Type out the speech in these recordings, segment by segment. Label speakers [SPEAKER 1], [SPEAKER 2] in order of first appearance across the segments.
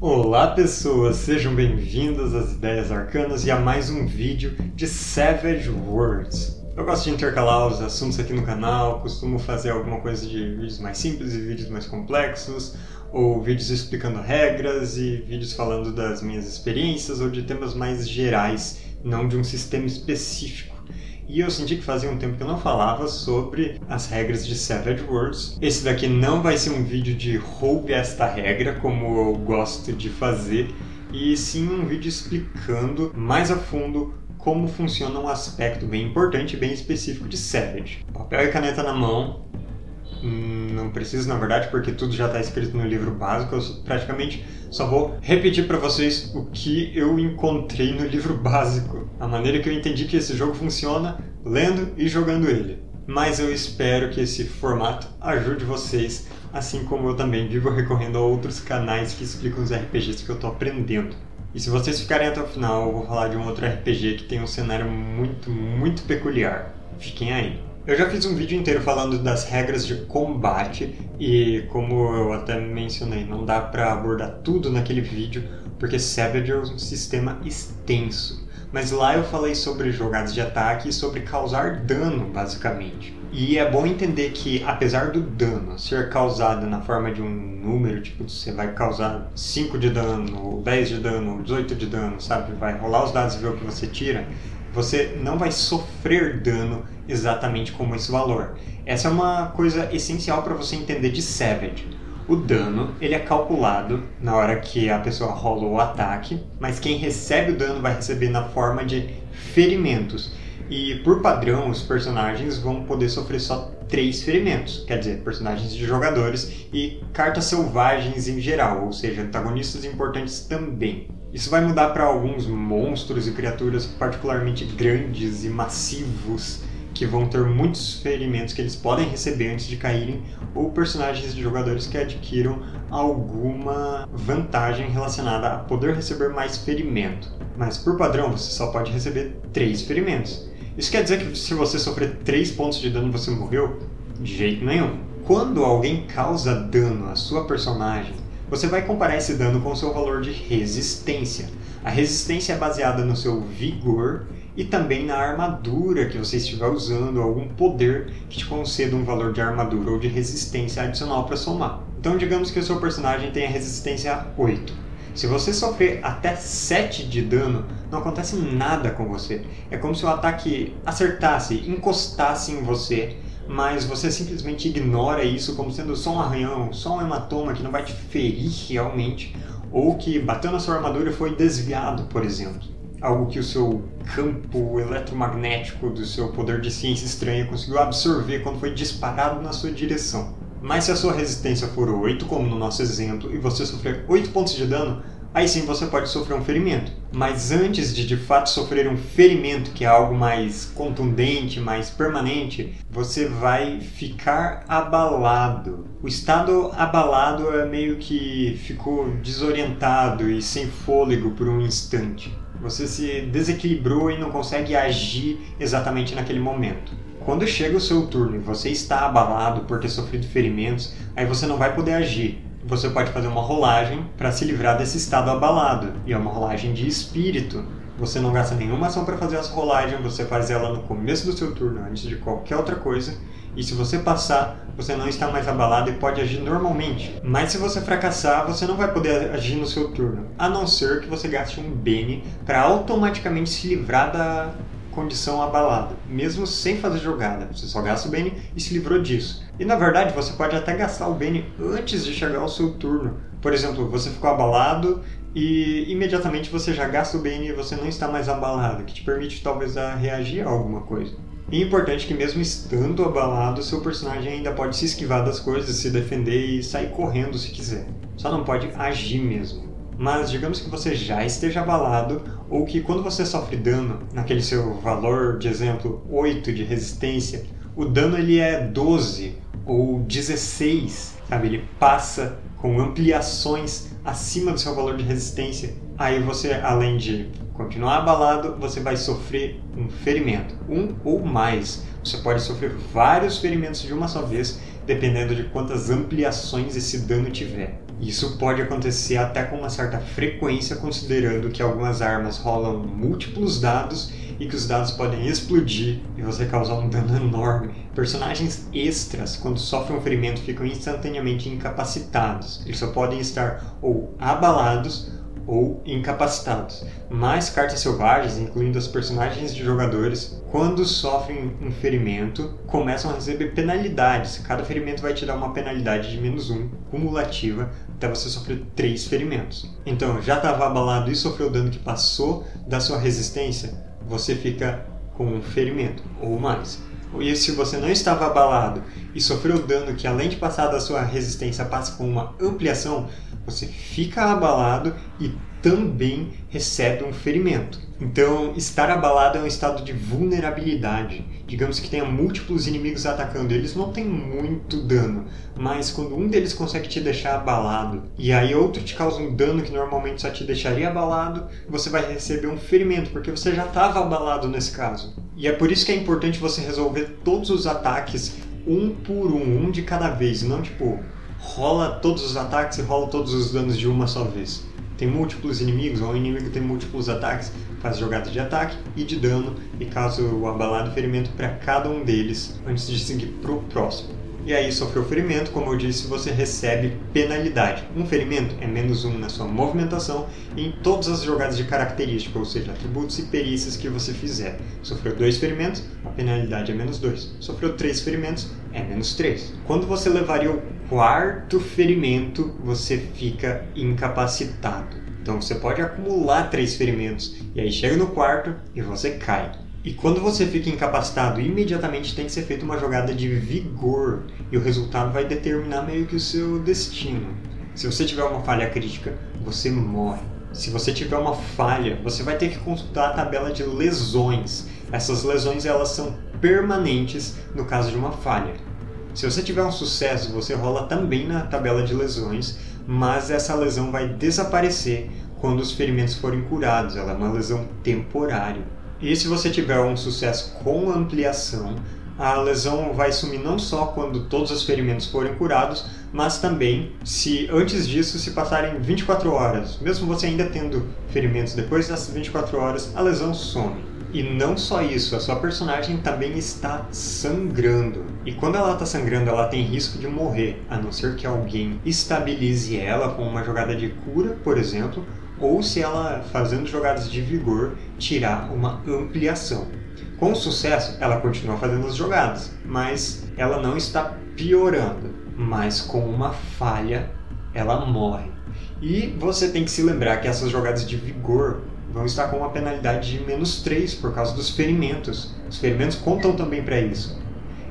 [SPEAKER 1] Olá pessoas, sejam bem-vindos às Ideias Arcanas e a mais um vídeo de Savage Words. Eu gosto de intercalar os assuntos aqui no canal, costumo fazer alguma coisa de vídeos mais simples e vídeos mais complexos, ou vídeos explicando regras e vídeos falando das minhas experiências ou de temas mais gerais, não de um sistema específico. E eu senti que fazia um tempo que eu não falava sobre as regras de Savage Worlds. Esse daqui não vai ser um vídeo de roube esta regra, como eu gosto de fazer, e sim um vídeo explicando mais a fundo como funciona um aspecto bem importante e bem específico de Savage. Papel e caneta na mão, Hum, não preciso, na verdade, porque tudo já está escrito no livro básico. Eu praticamente só vou repetir para vocês o que eu encontrei no livro básico, a maneira que eu entendi que esse jogo funciona lendo e jogando ele. Mas eu espero que esse formato ajude vocês, assim como eu também vivo recorrendo a outros canais que explicam os RPGs que eu estou aprendendo. E se vocês ficarem até o final, eu vou falar de um outro RPG que tem um cenário muito, muito peculiar. Fiquem aí. Eu já fiz um vídeo inteiro falando das regras de combate e como eu até mencionei, não dá para abordar tudo naquele vídeo porque Savage é um sistema extenso. Mas lá eu falei sobre jogadas de ataque e sobre causar dano, basicamente. E é bom entender que, apesar do dano ser causado na forma de um número, tipo, você vai causar 5 de dano, 10 de dano, 18 de dano, sabe? Vai rolar os dados e ver o que você tira você não vai sofrer dano exatamente como esse valor. Essa é uma coisa essencial para você entender de Savage. O dano ele é calculado na hora que a pessoa rola o ataque, mas quem recebe o dano vai receber na forma de ferimentos. E por padrão, os personagens vão poder sofrer só três ferimentos, quer dizer, personagens de jogadores e cartas selvagens em geral, ou seja, antagonistas importantes também. Isso vai mudar para alguns monstros e criaturas particularmente grandes e massivos que vão ter muitos ferimentos que eles podem receber antes de caírem, ou personagens de jogadores que adquiram alguma vantagem relacionada a poder receber mais ferimento. Mas por padrão você só pode receber 3 ferimentos. Isso quer dizer que se você sofrer 3 pontos de dano você morreu? De jeito nenhum. Quando alguém causa dano à sua personagem, você vai comparar esse dano com o seu valor de resistência. A resistência é baseada no seu vigor e também na armadura que você estiver usando, algum poder que te conceda um valor de armadura ou de resistência adicional para somar. Então, digamos que o seu personagem tenha resistência 8. Se você sofrer até 7 de dano, não acontece nada com você. É como se o ataque acertasse, encostasse em você mas você simplesmente ignora isso como sendo só um arranhão, só um hematoma que não vai te ferir realmente, ou que bateu na sua armadura foi desviado, por exemplo. Algo que o seu campo eletromagnético do seu poder de ciência estranha conseguiu absorver quando foi disparado na sua direção. Mas se a sua resistência for 8, como no nosso exemplo, e você sofrer 8 pontos de dano, aí sim você pode sofrer um ferimento. Mas antes de de fato sofrer um ferimento, que é algo mais contundente, mais permanente, você vai ficar abalado. O estado abalado é meio que ficou desorientado e sem fôlego por um instante. Você se desequilibrou e não consegue agir exatamente naquele momento. Quando chega o seu turno e você está abalado por ter sofrido ferimentos, aí você não vai poder agir você pode fazer uma rolagem para se livrar desse estado abalado. E é uma rolagem de espírito. Você não gasta nenhuma ação para fazer essa rolagem, você faz ela no começo do seu turno, antes de qualquer outra coisa. E se você passar, você não está mais abalado e pode agir normalmente. Mas se você fracassar, você não vai poder agir no seu turno, a não ser que você gaste um Bene para automaticamente se livrar da condição abalada, mesmo sem fazer jogada. Você só gasta o Bane e se livrou disso. E na verdade você pode até gastar o Bane antes de chegar ao seu turno. Por exemplo, você ficou abalado e imediatamente você já gasta o Bane e você não está mais abalado, que te permite talvez a reagir a alguma coisa. E é importante que mesmo estando abalado, seu personagem ainda pode se esquivar das coisas, se defender e sair correndo se quiser. Só não pode agir mesmo. Mas digamos que você já esteja abalado ou que quando você sofre dano, naquele seu valor de exemplo 8 de resistência, o dano ele é 12 ou 16, sabe? Ele passa com ampliações acima do seu valor de resistência. Aí você, além de continuar abalado, você vai sofrer um ferimento, um ou mais. Você pode sofrer vários ferimentos de uma só vez, dependendo de quantas ampliações esse dano tiver. Isso pode acontecer até com uma certa frequência, considerando que algumas armas rolam múltiplos dados e que os dados podem explodir e você causar um dano enorme. Personagens extras, quando sofrem um ferimento, ficam instantaneamente incapacitados. Eles só podem estar ou abalados ou incapacitados. Mas cartas selvagens, incluindo os personagens de jogadores, quando sofrem um ferimento, começam a receber penalidades. Cada ferimento vai te dar uma penalidade de menos um, cumulativa, até você sofrer três ferimentos. Então, já estava abalado e sofreu dano que passou da sua resistência, você fica com um ferimento ou mais. E se você não estava abalado e sofreu dano que além de passar da sua resistência passa com uma ampliação, você fica abalado e também recebe um ferimento. Então, estar abalado é um estado de vulnerabilidade. Digamos que tenha múltiplos inimigos atacando, eles não têm muito dano, mas quando um deles consegue te deixar abalado e aí outro te causa um dano que normalmente só te deixaria abalado, você vai receber um ferimento, porque você já estava abalado nesse caso. E é por isso que é importante você resolver todos os ataques um por um, um de cada vez, não tipo rola todos os ataques e rola todos os danos de uma só vez. Tem múltiplos inimigos, ou o inimigo tem múltiplos ataques, faz jogada de ataque e de dano e causa o abalado ferimento para cada um deles antes de seguir para o próximo. E aí, sofreu ferimento, como eu disse, você recebe penalidade. Um ferimento é menos um na sua movimentação e em todas as jogadas de característica, ou seja, atributos e perícias que você fizer. Sofreu dois ferimentos, a penalidade é menos dois. Sofreu três ferimentos, é menos três. Quando você levaria o quarto ferimento, você fica incapacitado. Então você pode acumular três ferimentos e aí chega no quarto e você cai. E quando você fica incapacitado, imediatamente tem que ser feita uma jogada de vigor e o resultado vai determinar meio que o seu destino. Se você tiver uma falha crítica, você morre. Se você tiver uma falha, você vai ter que consultar a tabela de lesões. Essas lesões elas são permanentes no caso de uma falha. Se você tiver um sucesso, você rola também na tabela de lesões, mas essa lesão vai desaparecer quando os ferimentos forem curados. Ela é uma lesão temporária. E se você tiver um sucesso com ampliação, a lesão vai sumir não só quando todos os ferimentos forem curados, mas também se antes disso se passarem 24 horas. Mesmo você ainda tendo ferimentos depois dessas 24 horas, a lesão some. E não só isso, a sua personagem também está sangrando. E quando ela está sangrando, ela tem risco de morrer, a não ser que alguém estabilize ela com uma jogada de cura, por exemplo, ou se ela, fazendo jogadas de vigor, tirar uma ampliação. Com sucesso, ela continua fazendo as jogadas, mas ela não está piorando. Mas com uma falha, ela morre. E você tem que se lembrar que essas jogadas de vigor vão estar com uma penalidade de menos 3 por causa dos ferimentos. Os ferimentos contam também para isso.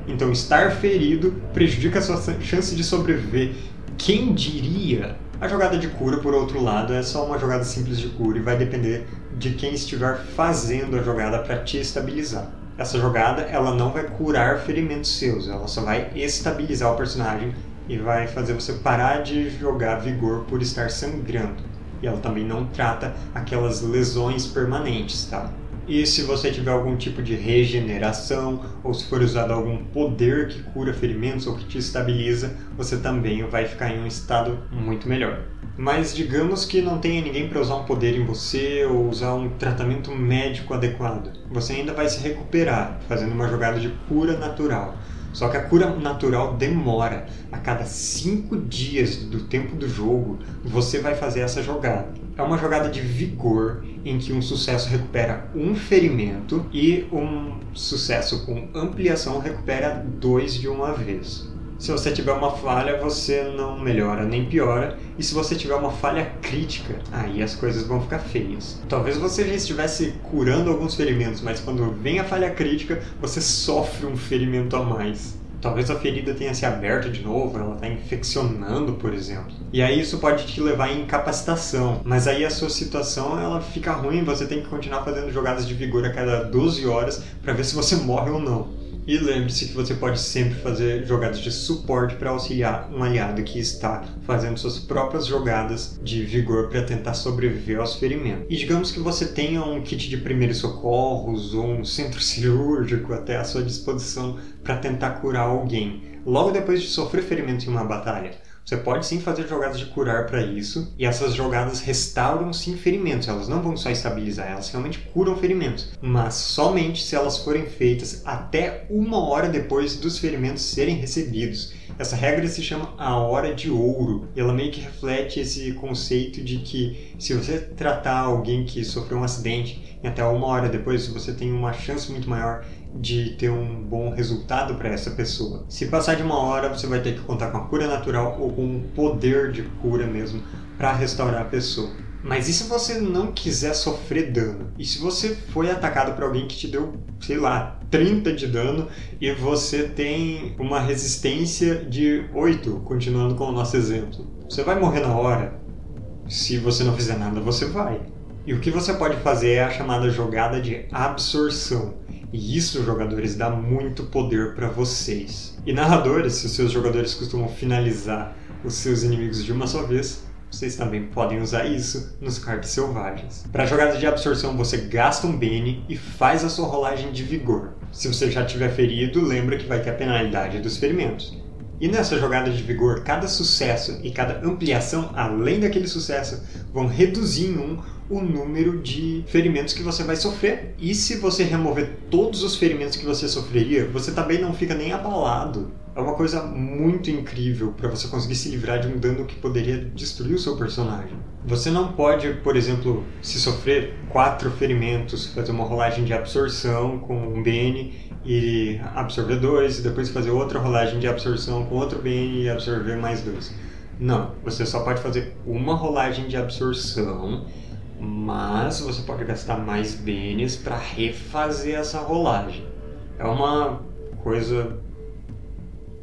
[SPEAKER 1] Então, estar ferido prejudica a sua chance de sobreviver. Quem diria a jogada de cura, por outro lado, é só uma jogada simples de cura e vai depender de quem estiver fazendo a jogada para te estabilizar. Essa jogada ela não vai curar ferimentos seus, ela só vai estabilizar o personagem e vai fazer você parar de jogar vigor por estar sangrando. E ela também não trata aquelas lesões permanentes, tá? E se você tiver algum tipo de regeneração ou se for usado algum poder que cura ferimentos ou que te estabiliza, você também vai ficar em um estado muito melhor. Mas digamos que não tenha ninguém para usar um poder em você ou usar um tratamento médico adequado. Você ainda vai se recuperar fazendo uma jogada de cura natural. Só que a cura natural demora. A cada 5 dias do tempo do jogo, você vai fazer essa jogada. É uma jogada de vigor em que um sucesso recupera um ferimento e um sucesso com ampliação recupera dois de uma vez. Se você tiver uma falha, você não melhora nem piora. E se você tiver uma falha crítica, aí as coisas vão ficar feias. Talvez você já estivesse curando alguns ferimentos, mas quando vem a falha crítica, você sofre um ferimento a mais. Talvez a ferida tenha se aberto de novo, ela está infeccionando, por exemplo. E aí isso pode te levar à incapacitação. Mas aí a sua situação ela fica ruim, você tem que continuar fazendo jogadas de vigor a cada 12 horas para ver se você morre ou não. E lembre-se que você pode sempre fazer jogadas de suporte para auxiliar um aliado que está fazendo suas próprias jogadas de vigor para tentar sobreviver aos ferimentos. E digamos que você tenha um kit de primeiros socorros ou um centro cirúrgico até à sua disposição para tentar curar alguém, logo depois de sofrer ferimento em uma batalha. Você pode sim fazer jogadas de curar para isso, e essas jogadas restauram sim ferimentos. Elas não vão só estabilizar, elas realmente curam ferimentos, mas somente se elas forem feitas até uma hora depois dos ferimentos serem recebidos. Essa regra se chama a hora de ouro, e ela meio que reflete esse conceito de que se você tratar alguém que sofreu um acidente e até uma hora depois, você tem uma chance muito maior de ter um bom resultado para essa pessoa. Se passar de uma hora, você vai ter que contar com a cura natural ou com um poder de cura mesmo para restaurar a pessoa. Mas e se você não quiser sofrer dano? E se você foi atacado por alguém que te deu, sei lá, 30 de dano e você tem uma resistência de 8, continuando com o nosso exemplo? Você vai morrer na hora? Se você não fizer nada, você vai. E o que você pode fazer é a chamada jogada de absorção e isso, jogadores, dá muito poder para vocês. E narradores, se os seus jogadores costumam finalizar os seus inimigos de uma só vez, vocês também podem usar isso nos cards selvagens. Para jogadas de absorção, você gasta um Bane e faz a sua rolagem de vigor. Se você já tiver ferido, lembra que vai ter a penalidade dos ferimentos. E nessa jogada de vigor, cada sucesso e cada ampliação além daquele sucesso vão reduzir em um o número de ferimentos que você vai sofrer. E se você remover todos os ferimentos que você sofreria, você também não fica nem abalado. É uma coisa muito incrível para você conseguir se livrar de um dano que poderia destruir o seu personagem. Você não pode, por exemplo, se sofrer quatro ferimentos, fazer uma rolagem de absorção com um Bane e absorver dois, e depois fazer outra rolagem de absorção com outro Bane e absorver mais dois. Não, você só pode fazer uma rolagem de absorção mas você pode gastar mais bens para refazer essa rolagem. É uma coisa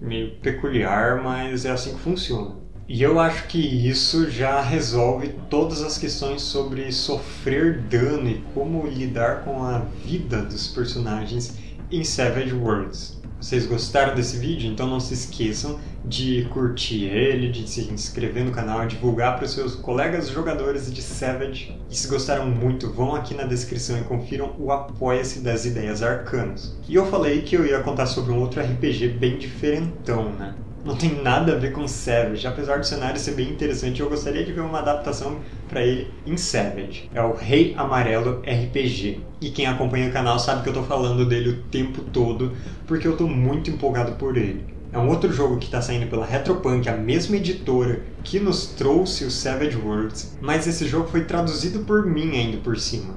[SPEAKER 1] meio peculiar, mas é assim que funciona. E eu acho que isso já resolve todas as questões sobre sofrer dano e como lidar com a vida dos personagens em Savage Worlds. Vocês gostaram desse vídeo? Então não se esqueçam de curtir ele, de se inscrever no canal, divulgar para os seus colegas jogadores de Savage. E se gostaram muito, vão aqui na descrição e confiram o Apoia-se das Ideias Arcanas. E eu falei que eu ia contar sobre um outro RPG bem diferentão, né? Não tem nada a ver com Savage, apesar do cenário ser bem interessante. Eu gostaria de ver uma adaptação para ele em Savage. É o Rei Amarelo RPG. E quem acompanha o canal sabe que eu estou falando dele o tempo todo, porque eu estou muito empolgado por ele. É um outro jogo que está saindo pela Retropunk, a mesma editora que nos trouxe o Savage Worlds, mas esse jogo foi traduzido por mim ainda por cima.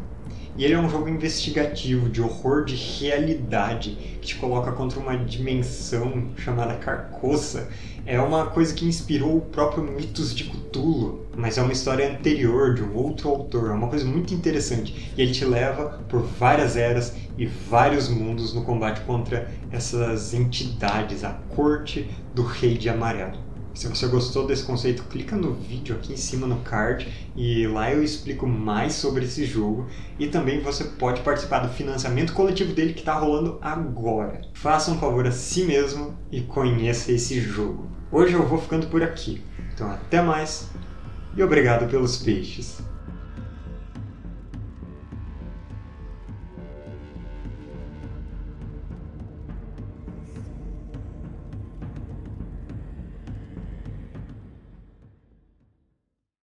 [SPEAKER 1] E ele é um jogo investigativo, de horror de realidade, que te coloca contra uma dimensão chamada Carcoça. É uma coisa que inspirou o próprio Mitos de Cthulhu, mas é uma história anterior de um outro autor. É uma coisa muito interessante. E ele te leva por várias eras e vários mundos no combate contra essas entidades, a corte do Rei de Amarelo. Se você gostou desse conceito, clica no vídeo aqui em cima no card e lá eu explico mais sobre esse jogo e também você pode participar do financiamento coletivo dele que está rolando agora. Faça um favor a si mesmo e conheça esse jogo. Hoje eu vou ficando por aqui. Então até mais e obrigado pelos peixes.